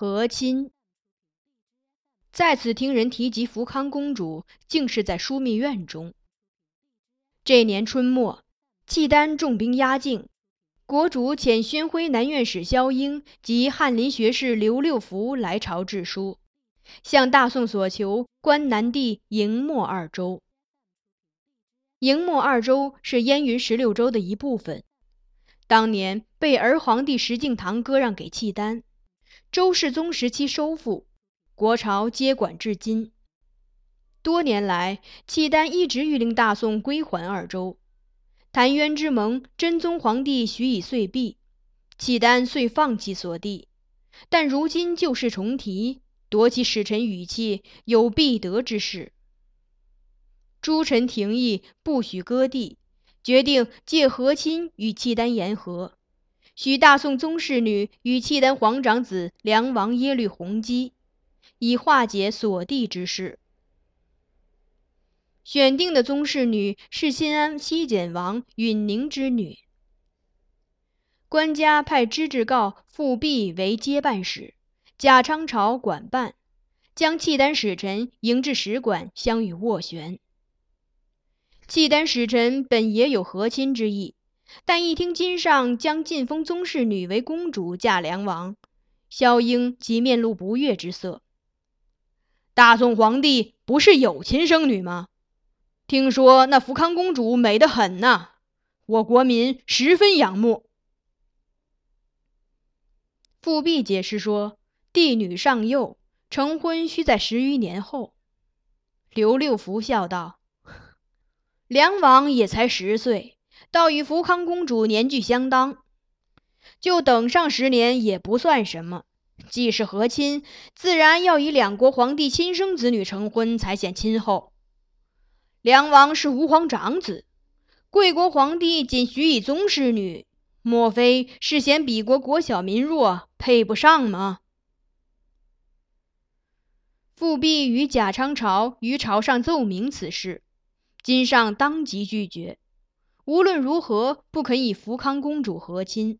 和亲。再次听人提及福康公主，竟是在枢密院中。这年春末，契丹重兵压境，国主遣宣徽南院使萧英及翰林学士刘六福来朝致书，向大宋所求关南地营漠二州。营漠二州是燕云十六州的一部分，当年被儿皇帝石敬瑭割让给契丹，周世宗时期收复。国朝接管至今，多年来，契丹一直欲令大宋归还二州。澶渊之盟，真宗皇帝许以岁币，契丹遂放弃所地。但如今旧事重提，夺其使臣语气，有必得之势。诸臣廷议，不许割地，决定借和亲与契丹言和，许大宋宗室女与契丹皇长子梁王耶律洪基。以化解所地之事。选定的宗室女是新安西简王允宁之女。官家派知制诰复辟为接办使，贾昌朝管办，将契丹使臣迎至使馆，相与斡旋。契丹使臣本也有和亲之意，但一听金上将晋封宗室女为公主嫁梁王，萧英即面露不悦之色。大宋皇帝不是有亲生女吗？听说那福康公主美得很呐，我国民十分仰慕。富弼解释说：“帝女尚幼，成婚需在十余年后。”刘六福笑道：“ 梁王也才十岁，倒与福康公主年纪相当，就等上十年也不算什么。”既是和亲，自然要以两国皇帝亲生子女成婚才显亲厚。梁王是吾皇长子，贵国皇帝仅许以宗室女，莫非是嫌彼国国小民弱，配不上吗？复辟与贾昌朝于朝上奏明此事，金上当即拒绝，无论如何不肯以福康公主和亲，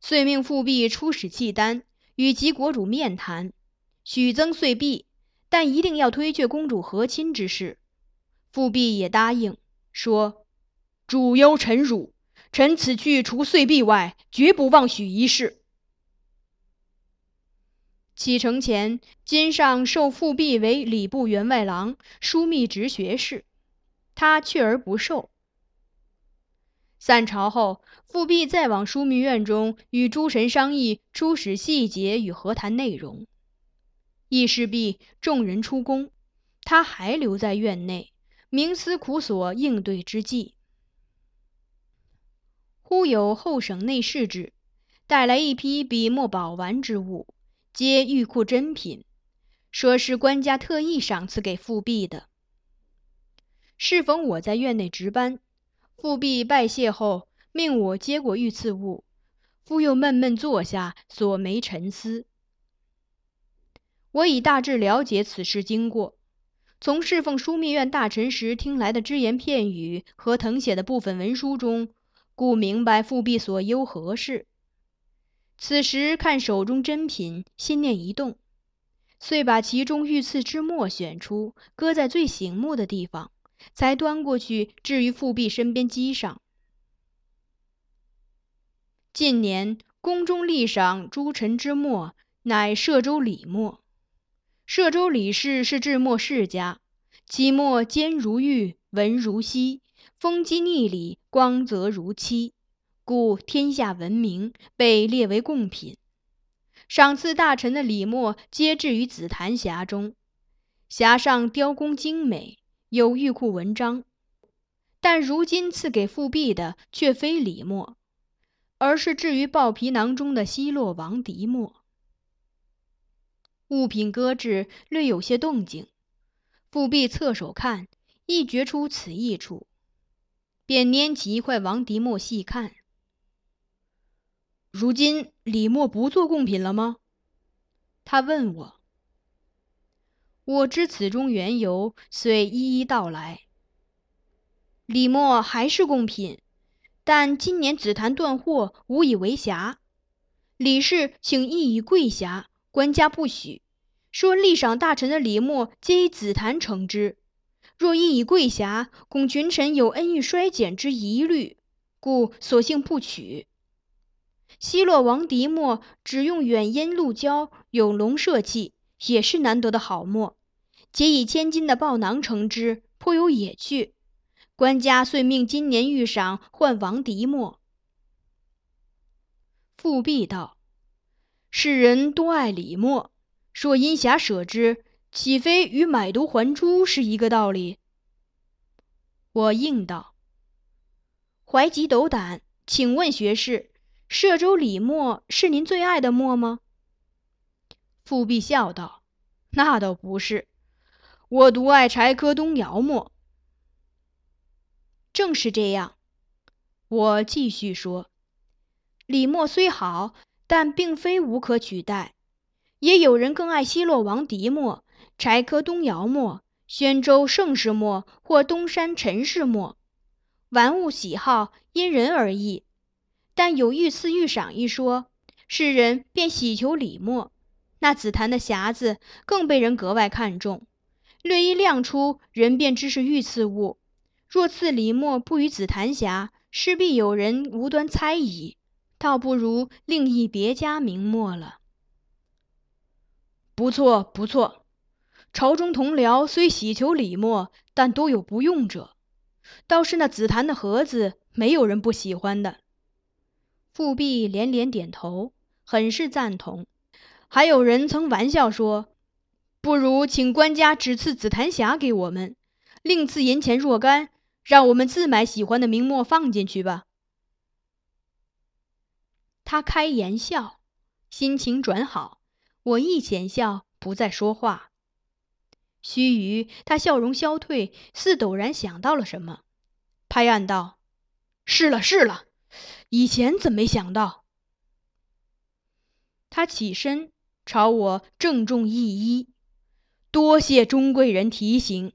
遂命复辟出使契丹。与其国主面谈，许增岁币，但一定要推却公主和亲之事。富弼也答应，说：“主忧臣辱，臣此去除岁币外，绝不妄许一事。”启程前，金上授富弼为礼部员外郎、枢密直学士，他却而不受。散朝后，复辟再往枢密院中与诸臣商议出使细节与和谈内容。议事毕，众人出宫，他还留在院内，冥思苦索应对之计。忽有后省内侍至，带来一批笔墨宝玩之物，皆玉库珍品，说是官家特意赏赐给复辟的。适逢我在院内值班。复辟拜谢后，命我接过御赐物，复又闷闷坐下，锁眉沉思。我已大致了解此事经过，从侍奉枢密院大臣时听来的只言片语和誊写的部分文书中，故明白复辟所忧何事。此时看手中珍品，心念一动，遂把其中御赐之墨选出，搁在最醒目的地方。才端过去，置于复辟身边机上。近年宫中历赏诸臣之墨，乃摄州李墨。摄州李氏是制墨世家，其墨坚如玉，文如锡，风肌逆理，光泽如漆，故天下闻名，被列为贡品。赏赐大臣的李墨，皆置于紫檀匣中，匣上雕工精美。有玉库文章，但如今赐给复辟的却非李墨，而是置于豹皮囊中的西洛王迪墨。物品搁置，略有些动静。复辟侧手看，亦觉出此异处，便拈起一块王迪墨细看。如今李墨不做贡品了吗？他问我。我知此中缘由，遂一一道来。李墨还是贡品，但今年紫檀断货，无以为匣。李氏请意以贵匣，官家不许，说历赏大臣的李墨皆以紫檀成之。若一以贵匣，恐群臣有恩遇衰减之疑虑，故索性不取。西洛王迪墨只用远烟鹿胶，有龙麝气，也是难得的好墨，皆以千金的豹囊成之，颇有野趣。官家遂命今年御赏换王嫡墨。复辟道：“世人多爱李墨，若因匣舍之。”岂非与买椟还珠是一个道理？我应道：“怀吉斗胆，请问学士，歙州李墨是您最爱的墨吗？”富弼笑道：“那倒不是，我独爱柴科东窑墨。”正是这样，我继续说：“李墨虽好，但并非无可取代，也有人更爱西洛王狄墨。”柴科东窑墨、宣州盛世墨或东山陈氏墨，玩物喜好因人而异。但有御赐御赏一说，世人便喜求李墨。那紫檀的匣子更被人格外看重，略一亮出，人便知是御赐物。若赐李墨不与紫檀匣，势必有人无端猜疑，倒不如另议别家名墨了。不错，不错。朝中同僚虽喜求李墨，但多有不用者。倒是那紫檀的盒子，没有人不喜欢的。富弼连连点头，很是赞同。还有人曾玩笑说：“不如请官家只赐紫檀匣给我们，另赐银钱若干，让我们自买喜欢的名墨放进去吧。”他开颜笑，心情转好。我一浅笑，不再说话。须臾，他笑容消退，似陡然想到了什么，拍案道：“是了，是了，以前怎没想到？”他起身朝我郑重一揖：“多谢钟贵人提醒。”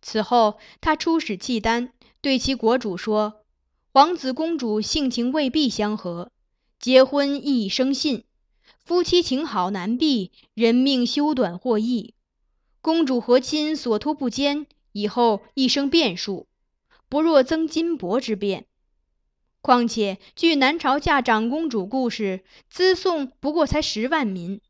此后，他出使契丹，对其国主说：“王子公主性情未必相合，结婚易生信。”夫妻情好难避，人命休短或易。公主和亲所托不坚，以后一生变数，不若增金帛之变。况且据南朝嫁长公主故事，资送不过才十万民，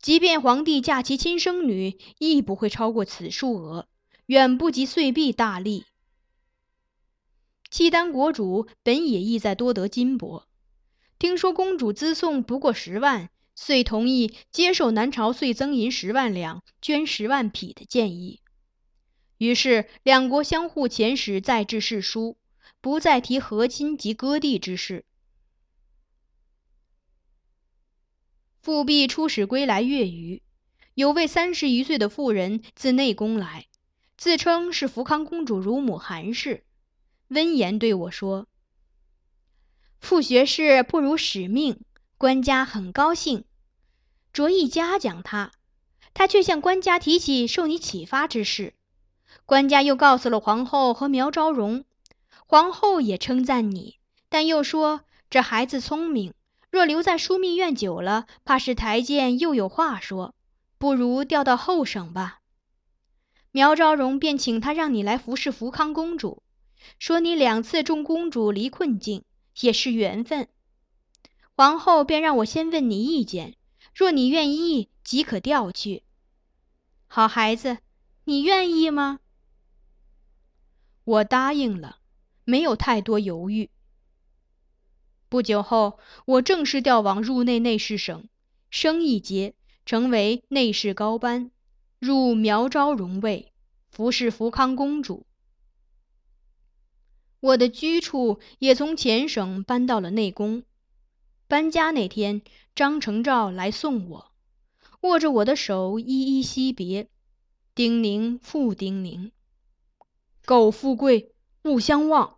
即便皇帝嫁其亲生女，亦不会超过此数额，远不及岁币大利。契丹国主本也意在多得金帛，听说公主资送不过十万。遂同意接受南朝岁增银十万两、捐十万匹的建议。于是两国相互遣使再制誓书，不再提和亲及割地之事。复辟出使归来月余，有位三十余岁的妇人自内宫来，自称是福康公主乳母韩氏，温言对我说：“傅学士不辱使命。”官家很高兴，着意嘉奖他，他却向官家提起受你启发之事。官家又告诉了皇后和苗昭容，皇后也称赞你，但又说这孩子聪明，若留在枢密院久了，怕是台谏又有话说，不如调到后省吧。苗昭容便请他让你来服侍福康公主，说你两次众公主离困境，也是缘分。皇后便让我先问你意见，若你愿意，即可调去。好孩子，你愿意吗？我答应了，没有太多犹豫。不久后，我正式调往入内内侍省，升一阶，成为内侍高班，入苗昭容位，服侍福康公主。我的居处也从前省搬到了内宫。搬家那天，张承照来送我，握着我的手，依依惜别，叮咛复叮咛：“苟富贵，勿相忘。”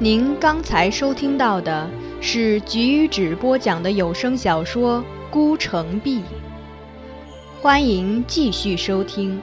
您刚才收听到的。是菊与纸播讲的有声小说《孤城闭。欢迎继续收听。